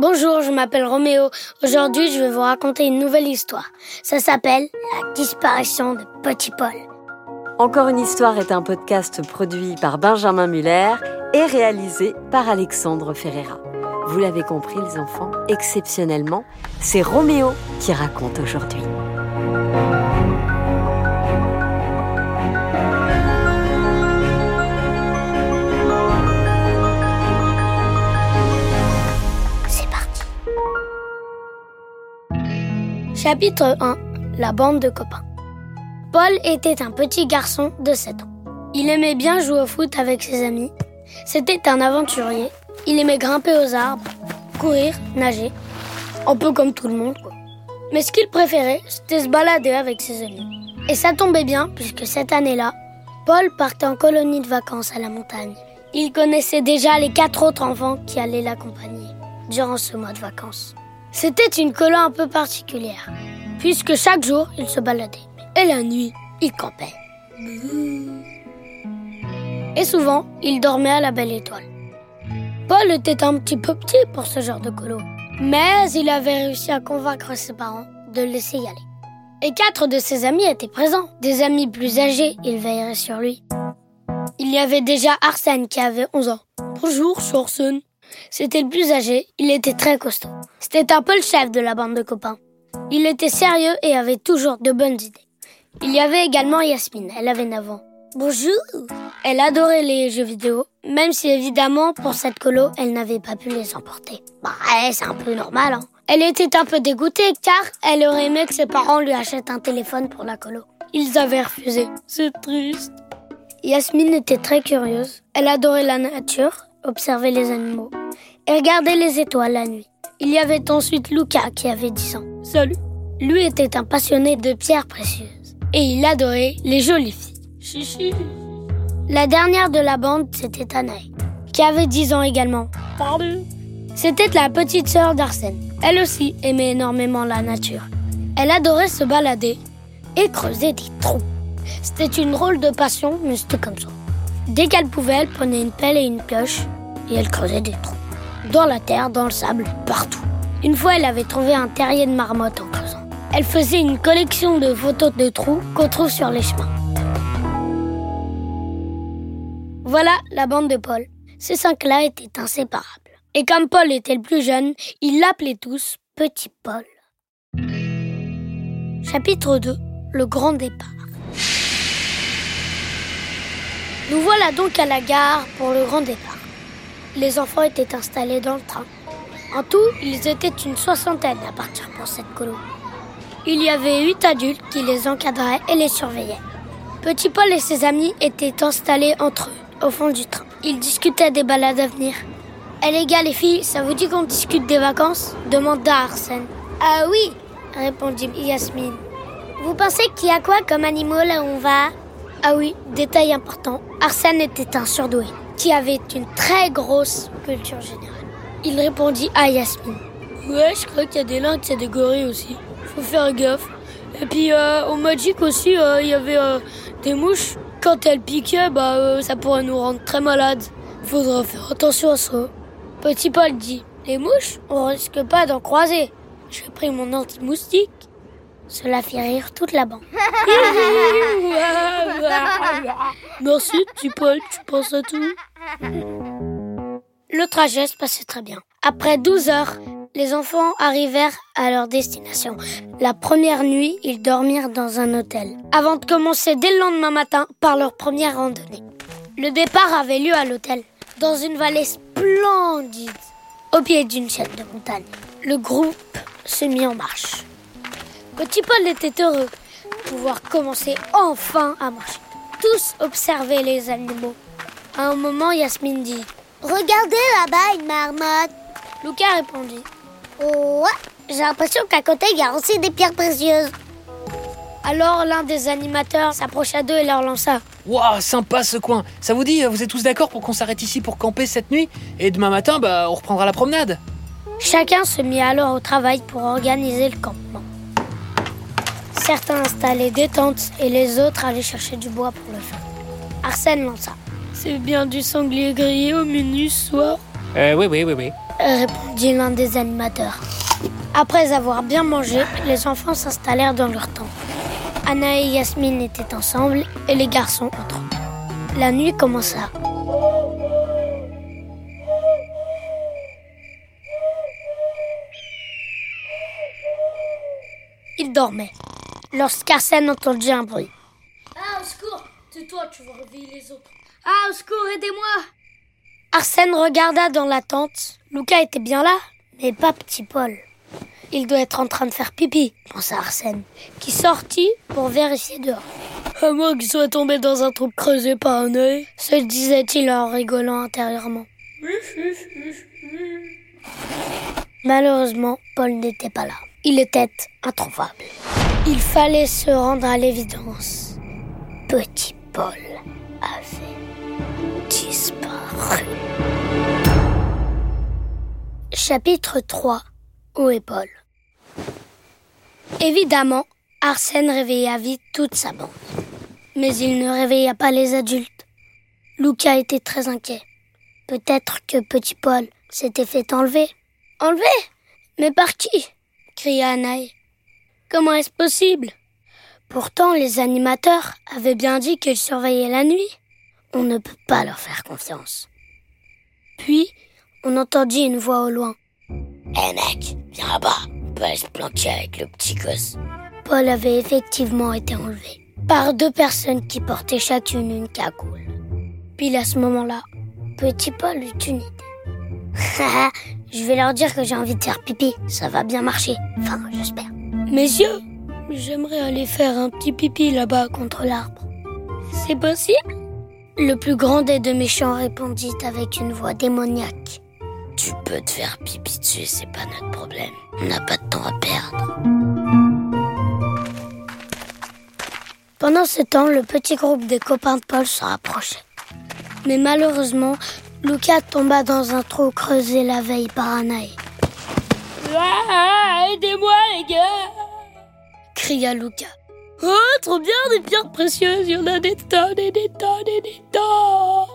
Bonjour, je m'appelle Roméo. Aujourd'hui, je vais vous raconter une nouvelle histoire. Ça s'appelle La disparition de Petit Paul. Encore une histoire est un podcast produit par Benjamin Muller et réalisé par Alexandre Ferreira. Vous l'avez compris les enfants, exceptionnellement, c'est Roméo qui raconte aujourd'hui. Chapitre 1 La bande de copains. Paul était un petit garçon de 7 ans. Il aimait bien jouer au foot avec ses amis. C'était un aventurier. Il aimait grimper aux arbres, courir, nager. Un peu comme tout le monde, Mais ce qu'il préférait, c'était se balader avec ses amis. Et ça tombait bien, puisque cette année-là, Paul partait en colonie de vacances à la montagne. Il connaissait déjà les quatre autres enfants qui allaient l'accompagner durant ce mois de vacances. C'était une colo un peu particulière, puisque chaque jour, il se baladait. Et la nuit, il campait. Et souvent, il dormait à la belle étoile. Paul était un petit peu petit pour ce genre de colo, mais il avait réussi à convaincre ses parents de le laisser y aller. Et quatre de ses amis étaient présents. Des amis plus âgés, ils veilleraient sur lui. Il y avait déjà Arsène qui avait 11 ans. Bonjour, Arsène. C'était le plus âgé, il était très costaud. C'était un peu le chef de la bande de copains. Il était sérieux et avait toujours de bonnes idées. Il y avait également Yasmine, elle avait 9 ans. Bonjour Elle adorait les jeux vidéo, même si évidemment pour cette colo, elle n'avait pas pu les emporter. Bah c'est un peu normal, hein. Elle était un peu dégoûtée car elle aurait aimé que ses parents lui achètent un téléphone pour la colo. Ils avaient refusé. C'est triste. Yasmine était très curieuse. Elle adorait la nature observer les animaux et regarder les étoiles la nuit. Il y avait ensuite Luca qui avait 10 ans. Salut. Lui était un passionné de pierres précieuses et il adorait les jolies filles. Chichi. La dernière de la bande, c'était Anaï, qui avait 10 ans également. Pardon. C'était la petite sœur d'Arsène. Elle aussi aimait énormément la nature. Elle adorait se balader et creuser des trous. C'était une drôle de passion, mais c'était comme ça. Dès qu'elle pouvait, elle prenait une pelle et une pioche et elle creusait des trous. Dans la terre, dans le sable, partout. Une fois, elle avait trouvé un terrier de marmotte en creusant. Elle faisait une collection de photos de trous qu'on trouve sur les chemins. Voilà la bande de Paul. Ces cinq-là étaient inséparables. Et comme Paul était le plus jeune, ils l'appelaient tous Petit Paul. Chapitre 2 Le grand départ. Nous voilà donc à la gare pour le grand départ. Les enfants étaient installés dans le train. En tout, ils étaient une soixantaine à partir pour cette colo. Il y avait huit adultes qui les encadraient et les surveillaient. Petit Paul et ses amis étaient installés entre eux, au fond du train. Ils discutaient des balades à venir. Eh les gars, les filles, ça vous dit qu'on discute des vacances? demanda Arsène. Ah oui, répondit Yasmine. Vous pensez qu'il y a quoi comme animaux là où on va? Ah oui, détail important, Arsène était un surdoué qui avait une très grosse culture générale. Il répondit à Yasmine. Ouais, je crois qu'il y a des lynx et des gorilles aussi. Faut faire gaffe. Et puis euh, au Magic aussi, euh, il y avait euh, des mouches. Quand elles piquaient, bah ça pourrait nous rendre très malades. Faudra faire attention à ça. Petit Paul dit Les mouches, on risque pas d'en croiser. J'ai pris mon anti-moustique. Cela fit rire toute la bande. Merci, petit Paul, tu penses à tout? Le trajet se passait très bien. Après 12 heures, les enfants arrivèrent à leur destination. La première nuit, ils dormirent dans un hôtel, avant de commencer dès le lendemain matin par leur première randonnée. Le départ avait lieu à l'hôtel, dans une vallée splendide, au pied d'une chaîne de montagne. Le groupe se mit en marche. Petit Paul était heureux de pouvoir commencer enfin à marcher. Tous observaient les animaux. À un moment, Yasmine dit Regardez là-bas une marmotte. Lucas répondit Oh, ouais, j'ai l'impression qu'à côté il y a aussi des pierres précieuses. Alors l'un des animateurs s'approcha d'eux et leur lança Waouh, sympa ce coin Ça vous dit, vous êtes tous d'accord pour qu'on s'arrête ici pour camper cette nuit? Et demain matin, bah, on reprendra la promenade Chacun se mit alors au travail pour organiser le campement. Certains installaient des tentes et les autres allaient chercher du bois pour le feu. Arsène lança. C'est bien du sanglier grillé au menu ce soir Euh, oui, oui, oui, oui. répondit l'un des animateurs. Après avoir bien mangé, les enfants s'installèrent dans leur tente. Anna et Yasmine étaient ensemble et les garçons entre eux. La nuit commença. Il dormait lorsqu'Arsène entendit un bruit. Ah, au secours Tais-toi, tu vas réveiller les autres. Ah, au secours, aidez-moi Arsène regarda dans la tente. Lucas était bien là, mais pas petit Paul. Il doit être en train de faire pipi, pensa Arsène, qui sortit pour vérifier dehors. À moins qu'il soit tombé dans un trou creusé par un œil, se disait-il en rigolant intérieurement. Malheureusement, Paul n'était pas là. Il était introuvable. Il fallait se rendre à l'évidence. Petit Paul avait disparu. Chapitre 3 Où est Paul? Évidemment, Arsène réveilla vite toute sa bande. Mais il ne réveilla pas les adultes. Lucas était très inquiet. Peut-être que petit Paul s'était fait enlever. Enlever? Mais par qui? Cria Anaï. Comment est-ce possible? Pourtant, les animateurs avaient bien dit qu'ils surveillaient la nuit. On ne peut pas leur faire confiance. Puis, on entendit une voix au loin. Hé mec, viens là-bas, on peut aller se planquer avec le petit gosse. Paul avait effectivement été enlevé par deux personnes qui portaient chacune une cagoule. Puis à ce moment-là, petit Paul eut une idée. Je vais leur dire que j'ai envie de faire pipi, ça va bien marcher. Enfin, j'espère. Messieurs, j'aimerais aller faire un petit pipi là-bas contre l'arbre. C'est possible? Le plus grand des deux méchants répondit avec une voix démoniaque. Tu peux te faire pipi dessus, c'est pas notre problème. On n'a pas de temps à perdre. Pendant ce temps, le petit groupe des copains de Paul se rapprochait. Mais malheureusement, Lucas tomba dans un trou creusé la veille par Anaï. Ah, aidez-moi les gars cria Lucas. Oh, trop bien, des pierres précieuses, il y en a des tonnes et des tonnes et des tonnes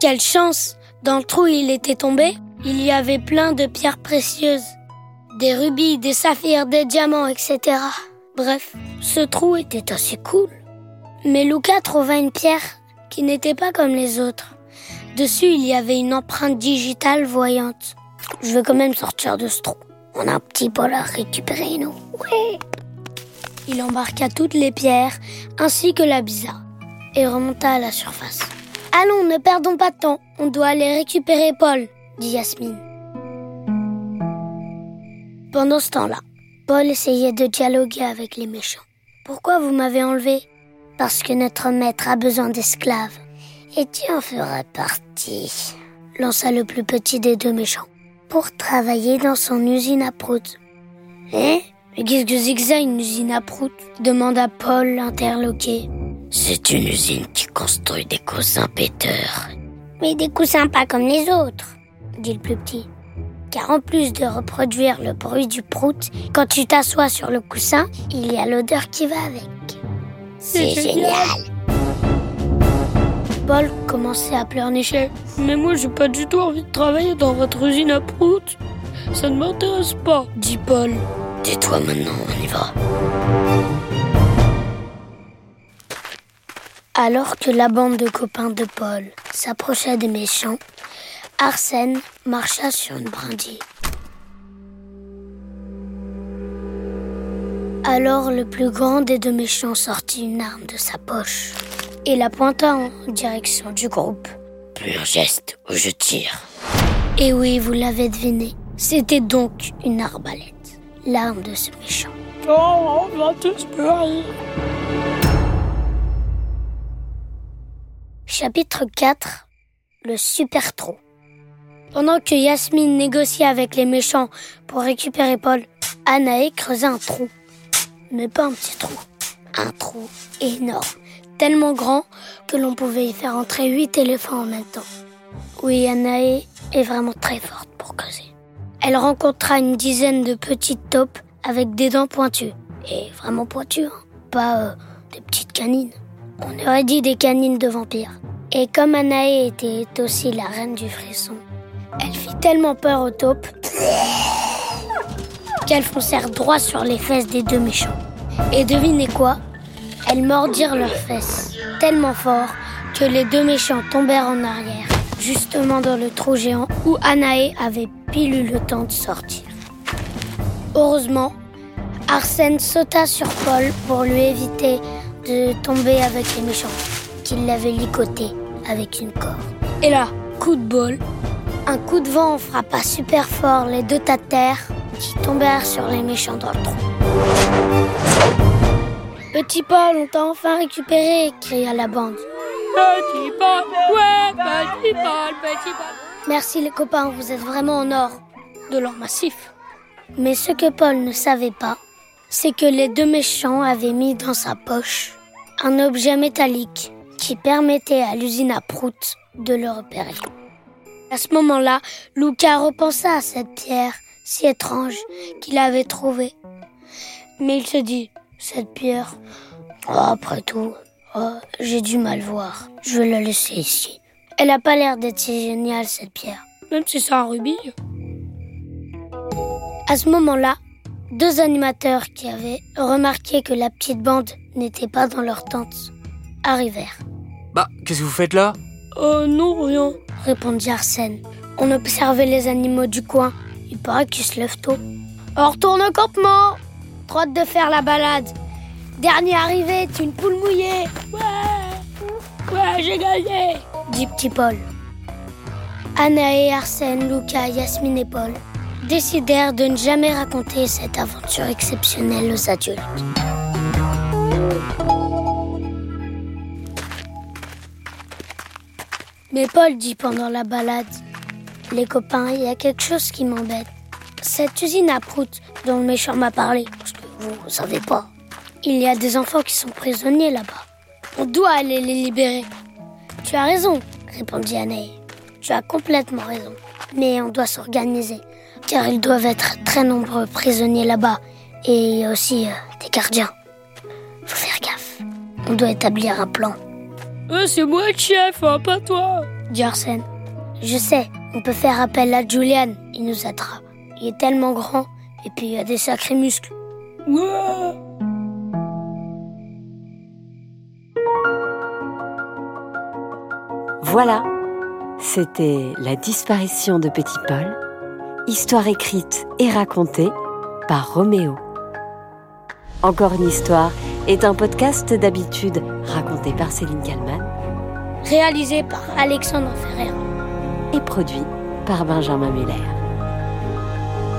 Quelle chance Dans le trou où il était tombé, il y avait plein de pierres précieuses. Des rubis, des saphirs, des diamants, etc. Bref, ce trou était assez cool. Mais Lucas trouva une pierre qui n'était pas comme les autres. Dessus, il y avait une empreinte digitale voyante. Je veux quand même sortir de ce trou. On a un petit bol à récupérer, nous. Ouais. Il embarqua toutes les pierres, ainsi que la bizarre, et remonta à la surface. Allons, ne perdons pas de temps. On doit aller récupérer Paul, dit Yasmine. Pendant ce temps-là, Paul essayait de dialoguer avec les méchants. Pourquoi vous m'avez enlevé? Parce que notre maître a besoin d'esclaves. Et tu en feras partie, lança le plus petit des deux méchants. pour travailler dans son usine à prout. Hein? Mais qu'est-ce que c'est que ça, une usine à prout demanda Paul, interloqué. C'est une usine qui construit des coussins péteurs. Mais des coussins pas comme les autres. dit le plus petit. Car en plus de reproduire le bruit du prout, quand tu t'assois sur le coussin, il y a l'odeur qui va avec. C'est génial. Paul commençait à pleurnicher. Mais moi, j'ai pas du tout envie de travailler dans votre usine à prout. Ça ne m'intéresse pas, dit Paul. Tais-toi maintenant, on y va. Alors que la bande de copains de Paul s'approchait des méchants, Arsène marcha sur une brindille. Alors le plus grand des deux méchants sortit une arme de sa poche et la pointa en direction du groupe. Plus un geste ou je tire. Et oui, vous l'avez deviné, c'était donc une arbalète, l'arme de ce méchant. Oh, on va tous Chapitre 4 Le super trou. Pendant que Yasmine négociait avec les méchants pour récupérer Paul, Anaé creusait un trou. Mais pas un petit trou, un trou énorme, tellement grand que l'on pouvait y faire entrer huit éléphants en même temps. Oui, Anaé est vraiment très forte pour creuser. Elle rencontra une dizaine de petites taupes avec des dents pointues. Et vraiment pointues, hein. pas euh, des petites canines. On aurait dit des canines de vampires. Et comme Anaé était aussi la reine du frisson, Elle fit tellement peur aux taupes qu'elles foncèrent droit sur les fesses des deux méchants. Et devinez quoi? Elles mordirent leurs fesses tellement fort que les deux méchants tombèrent en arrière, justement dans le trou géant où Anaé avait pile eu le temps de sortir. Heureusement, Arsène sauta sur Paul pour lui éviter de tomber avec les méchants, qui l'avaient licoté avec une corde. Et là, coup de bol, un coup de vent frappa super fort les deux tas de terre qui tombèrent sur les méchants dans le trou. Petit Paul, on t'a enfin récupéré, cria la bande. Petit Paul, ouais, petit Paul, petit Paul. Merci les copains, vous êtes vraiment en or. De l'or massif. Mais ce que Paul ne savait pas, c'est que les deux méchants avaient mis dans sa poche un objet métallique qui permettait à l'usine à prout de le repérer. À ce moment-là, Lucas repensa à cette pierre si étrange qu'il avait trouvée. Mais il se dit, cette pierre, oh, après tout, oh, j'ai du mal voir. Je vais la laisser ici. Elle n'a pas l'air d'être si géniale, cette pierre. Même si c'est un rubis. À ce moment-là, deux animateurs qui avaient remarqué que la petite bande n'était pas dans leur tente arrivèrent. Bah, qu'est-ce que vous faites là? Oh non, rien. Répondit Arsène. On observait les animaux du coin. Il paraît qu'ils se lèvent tôt. On retourne au campement Trop de faire la balade. Dernier arrivé est une poule mouillée. Ouais, ouais, j'ai gagné. dit petit Paul. Anaé, Arsène, Lucas, Yasmine et Paul décidèrent de ne jamais raconter cette aventure exceptionnelle aux adultes. Mais Paul dit pendant la balade Les copains, il y a quelque chose qui m'embête. Cette usine à prout dont le méchant m'a parlé, vous savez pas, il y a des enfants qui sont prisonniers là-bas. On doit aller les libérer. Tu as raison, répondit Anaï. Tu as complètement raison. Mais on doit s'organiser, car ils doivent être très nombreux prisonniers là-bas, et aussi euh, des gardiens. Faut faire gaffe. On doit établir un plan. Euh, c'est moi le chef, hein, pas toi. dit Arsène. Je sais, on peut faire appel à Julian, il nous aidera. Il est tellement grand, et puis il a des sacrés muscles. Voilà, c'était La disparition de Petit Paul, histoire écrite et racontée par Roméo. Encore une histoire est un podcast d'habitude raconté par Céline Kallmann Réalisé par Alexandre Ferrer. et produit par Benjamin Muller.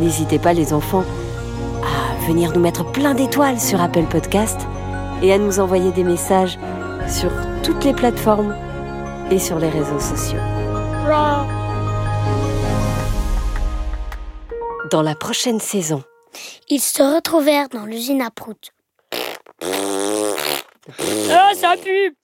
N'hésitez pas les enfants venir nous mettre plein d'étoiles sur Apple Podcast et à nous envoyer des messages sur toutes les plateformes et sur les réseaux sociaux. Dans la prochaine saison, ils se retrouvèrent dans l'usine à Prout. Ah, ça pue